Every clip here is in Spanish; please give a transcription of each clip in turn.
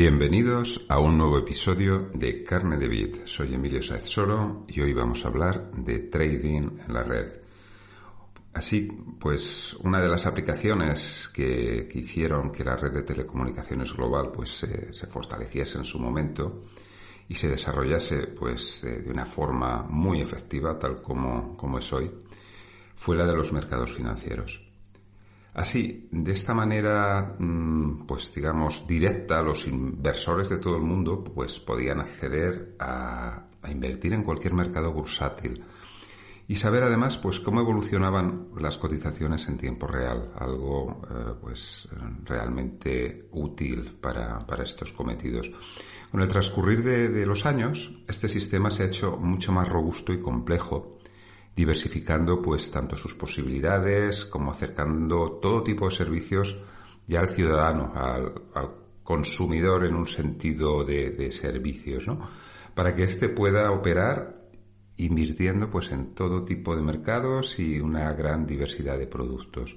Bienvenidos a un nuevo episodio de Carne de Bit. Soy Emilio Saez Soro y hoy vamos a hablar de trading en la red. Así, pues una de las aplicaciones que, hicieron que la red de telecomunicaciones global pues se fortaleciese en su momento y se desarrollase pues de, de una forma muy efectiva tal como, como es hoy fue la de los mercados financieros. Así, de esta manera, mm, pues digamos, directa, los inversores de todo el mundo pues podían acceder a, a invertir en cualquier mercado bursátil y saber además pues cómo evolucionaban las cotizaciones en tiempo real, algo eh, pues realmente útil para, para, estos cometidos. Con el transcurrir de, de los años, este sistema se ha hecho mucho más robusto y complejo diversificando pues tanto sus posibilidades como acercando todo tipo de servicios ya al ciudadano, al, consumidor en un sentido de, servicios, ¿no? Para que éste pueda operar invirtiendo pues en todo tipo de mercados y una gran diversidad de productos.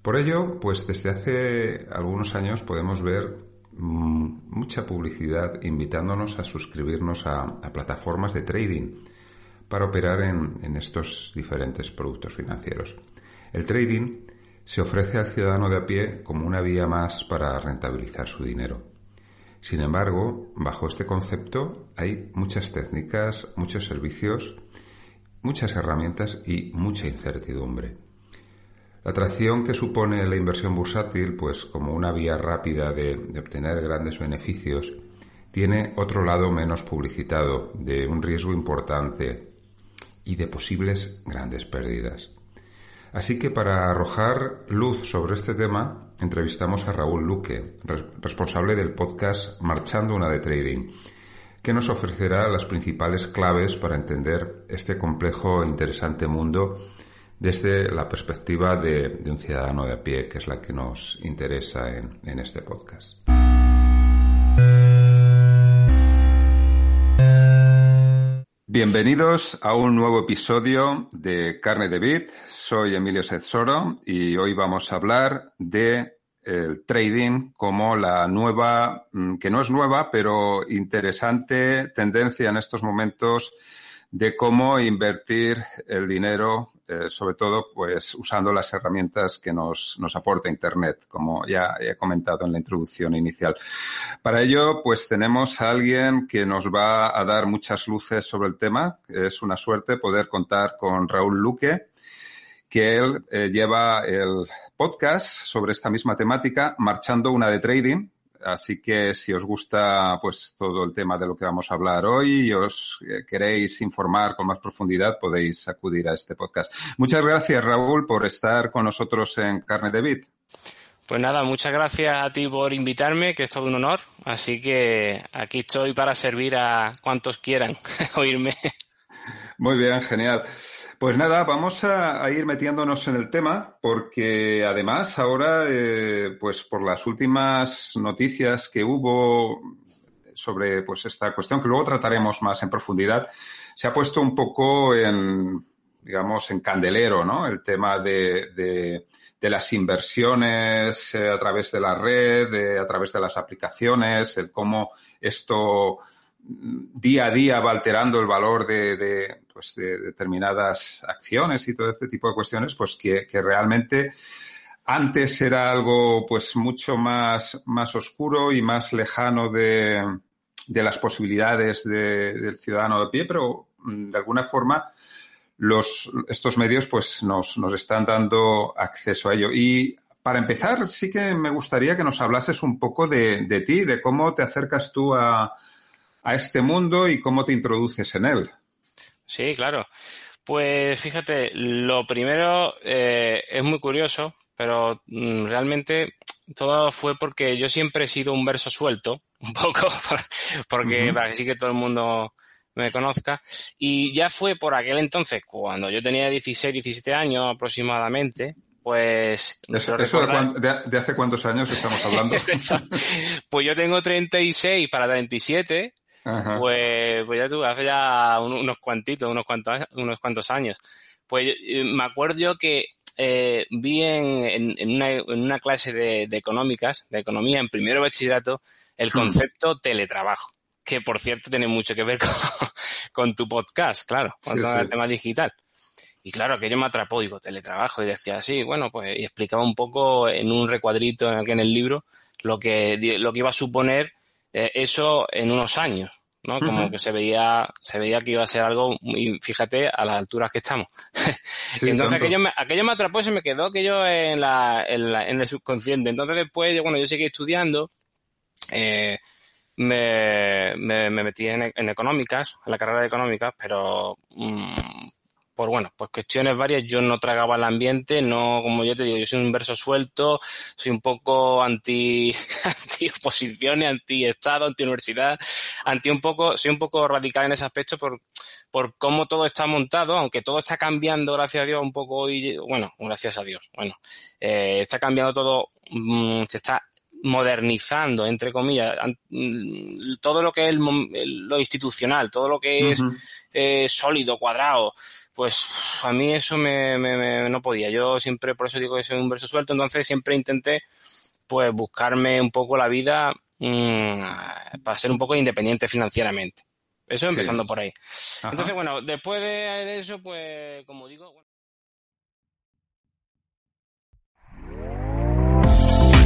Por ello, pues desde hace algunos años podemos ver mmm, mucha publicidad invitándonos a suscribirnos a plataformas de trading para operar en, estos diferentes productos financieros. El trading se ofrece al ciudadano de a pie como una vía más para rentabilizar su dinero. Sin embargo, bajo este concepto hay muchas técnicas, muchos servicios, muchas herramientas y mucha incertidumbre. La atracción que supone la inversión bursátil, pues como una vía rápida de obtener grandes beneficios, tiene otro lado menos publicitado, de un riesgo importante y de posibles grandes pérdidas. Así que para arrojar luz sobre este tema, entrevistamos a Raúl Luque, responsable del podcast Marchando una de Trading, que nos ofrecerá las principales claves para entender este complejo e interesante mundo desde la perspectiva de, un ciudadano de a pie, que es la que nos interesa en este podcast. Bienvenidos a un nuevo episodio de Carne de Bit. Soy Emilio Sezoro y hoy vamos a hablar de el trading como la nueva, mm, que no es nueva, pero interesante tendencia en estos momentos de cómo invertir el dinero eh, sobre todo pues usando las herramientas que nos, nos aporta Internet, como ya he comentado en la introducción inicial. Para ello, pues tenemos a alguien que nos va a dar muchas luces sobre el tema. Es una suerte poder contar con Raúl Luque, que él eh, lleva el podcast sobre esta misma temática, Marchando una de Trading, Así que si os gusta pues todo el tema de lo que vamos a hablar hoy y os eh, queréis informar con más profundidad, podéis acudir a este podcast. Muchas gracias, Raúl, por estar con nosotros en Carne de Bit. Pues nada, muchas gracias a ti por invitarme, que es todo un honor. Así que aquí estoy para servir a cuantos quieran oírme. Muy bien, genial. Pues nada, vamos a, ir metiéndonos en el tema porque además ahora, eh, pues por las últimas noticias que hubo sobre pues esta cuestión que luego trataremos más en profundidad, se ha puesto un poco en, digamos, en candelero, ¿no? El tema de, de, las inversiones eh, a través de la red, a través de las aplicaciones, el cómo esto día a día va alterando el valor de, pues de determinadas acciones y todo este tipo de cuestiones, pues que, que realmente antes era algo pues mucho más, más oscuro y más lejano de, de las posibilidades del ciudadano de pie, pero mm, de alguna forma los, estos medios pues nos, nos están dando acceso a ello. Y para empezar, sí que me gustaría que nos hablases un poco de, de ti, de cómo te acercas tú a, a, este mundo y cómo te introduces en él. Sí, claro. Pues fíjate, lo primero eh, es muy curioso, pero mm, realmente todo fue porque yo siempre he sido un verso suelto, un poco, porque uh -huh. para que sí que todo el mundo me conozca. Y ya fue por aquel entonces, cuando yo tenía 16, 17 años aproximadamente, pues... ¿Eso, eso de, de, hace cuántos años estamos hablando? pues yo tengo 36 para 37, pues, pues ya tú, hace ya unos cuantitos, unos cuantos, unos cuantos años. Pues eh, me acuerdo yo que eh, vi en, en, en, una, en, una, clase de, de, económicas, de economía, en primero bachillerato, el concepto mm. teletrabajo, que por cierto tiene mucho que ver con, con tu podcast, claro, con sí, todo sí. el tema digital. Y claro, aquello me atrapó, digo, teletrabajo, y decía, sí, bueno, pues, y explicaba un poco en un recuadrito en el libro lo que, lo que iba a suponer eh, eso en unos años, ¿no? Como uh -huh. que se veía, se veía que iba a ser algo, y fíjate, a las alturas que estamos. Sí, entonces aquello me, aquello me atrapó y se me quedó aquello en, la, en, la, en el subconsciente. Entonces después, bueno, yo seguí estudiando, eh, me, me, me, metí en, en, económicas, en la carrera de económicas, pero mmm, por bueno, pues cuestiones varias, yo no tragaba el ambiente, no, como yo te digo, yo soy un verso suelto, soy un poco anti, anti oposiciones, anti Estado, anti universidad, anti un poco, soy un poco radical en ese aspecto por, por cómo todo está montado, aunque todo está cambiando, gracias a Dios, un poco hoy, bueno, gracias a Dios, bueno, eh, está cambiando todo, mmm, se está modernizando, entre comillas, todo lo que es el, lo institucional, todo lo que es uh -huh. eh, sólido, cuadrado, pues a mí eso me, me, me, no podía. Yo siempre, por eso digo que soy un verso suelto, entonces siempre intenté pues buscarme un poco la vida mmm, para ser un poco independiente financieramente. Eso sí. empezando por ahí. Ajá. Entonces, bueno, después de eso, pues, como digo... Bueno.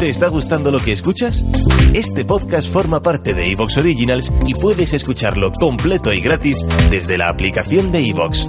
¿Te está gustando lo que escuchas? Este podcast forma parte de Evox Originals y puedes escucharlo completo y gratis desde la aplicación de Evox.